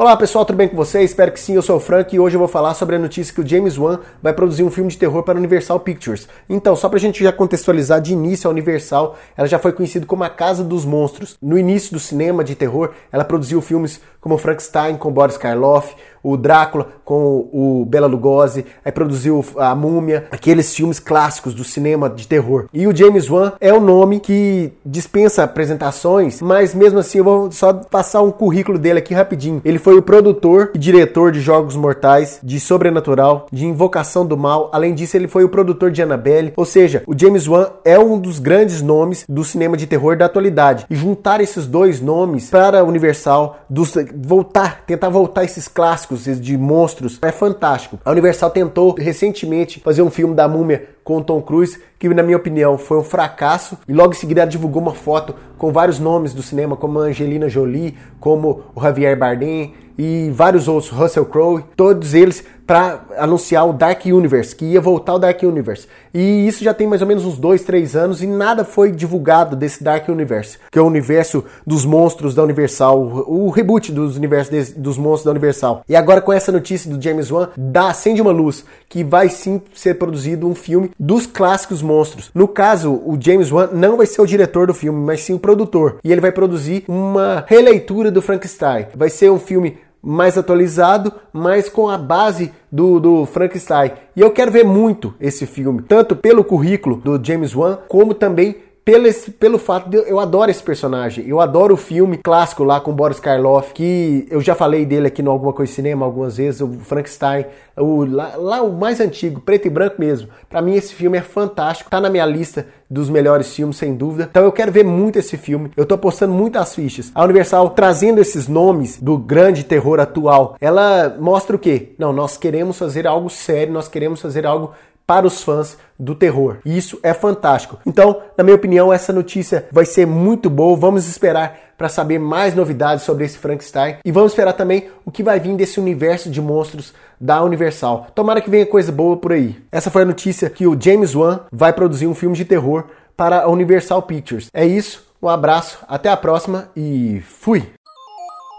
Olá pessoal, tudo bem com vocês? Espero que sim, eu sou o Frank e hoje eu vou falar sobre a notícia que o James Wan vai produzir um filme de terror para a Universal Pictures. Então, só pra gente já contextualizar de início, a Universal, ela já foi conhecida como a Casa dos Monstros. No início do cinema de terror, ela produziu filmes como Frankenstein com Boris Karloff, o Drácula com o Bela Lugosi, aí produziu a Múmia, aqueles filmes clássicos do cinema de terror. E o James Wan é um nome que dispensa apresentações, mas mesmo assim eu vou só passar um currículo dele aqui rapidinho. Ele foi o produtor e diretor de Jogos Mortais, de Sobrenatural, de Invocação do Mal. Além disso, ele foi o produtor de Annabelle. Ou seja, o James Wan é um dos grandes nomes do cinema de terror da atualidade. E juntar esses dois nomes para a Universal, dos, voltar, tentar voltar esses clássicos de monstros, é fantástico. A Universal tentou recentemente fazer um filme da múmia com Tom Cruise, que na minha opinião foi um fracasso, e logo em seguida ela divulgou uma foto com vários nomes do cinema, como Angelina Jolie, como o Javier Bardem e vários outros, Russell Crowe, todos eles para anunciar o Dark Universe, que ia voltar o Dark Universe. E isso já tem mais ou menos uns dois, três anos e nada foi divulgado desse Dark Universe, que é o universo dos monstros da Universal, o reboot dos universos dos monstros da Universal. E agora com essa notícia do James Wan, dá acende uma luz que vai sim ser produzido um filme dos clássicos monstros. No caso, o James Wan não vai ser o diretor do filme, mas sim o produtor. E ele vai produzir uma releitura do Frankenstein. Vai ser um filme mais atualizado, mas com a base do, do Frankenstein. E eu quero ver muito esse filme, tanto pelo currículo do James Wan, como também pelo, esse, pelo fato de eu, eu adoro esse personagem. Eu adoro o filme clássico lá com Boris Karloff, que eu já falei dele aqui no Alguma Coisa Cinema algumas vezes, o Frankenstein, o, lá, lá o mais antigo, preto e branco mesmo. Para mim esse filme é fantástico, tá na minha lista dos melhores filmes, sem dúvida. Então eu quero ver muito esse filme. Eu tô apostando muito as fichas. A Universal trazendo esses nomes do grande terror atual, ela mostra o quê? Não, nós queremos fazer algo sério, nós queremos fazer algo para os fãs do terror. E isso é fantástico. Então, na minha opinião, essa notícia vai ser muito boa. Vamos esperar para saber mais novidades sobre esse Frankenstein e vamos esperar também o que vai vir desse universo de monstros da Universal. Tomara que venha coisa boa por aí. Essa foi a notícia que o James Wan vai produzir um filme de terror para a Universal Pictures. É isso. Um abraço, até a próxima e fui!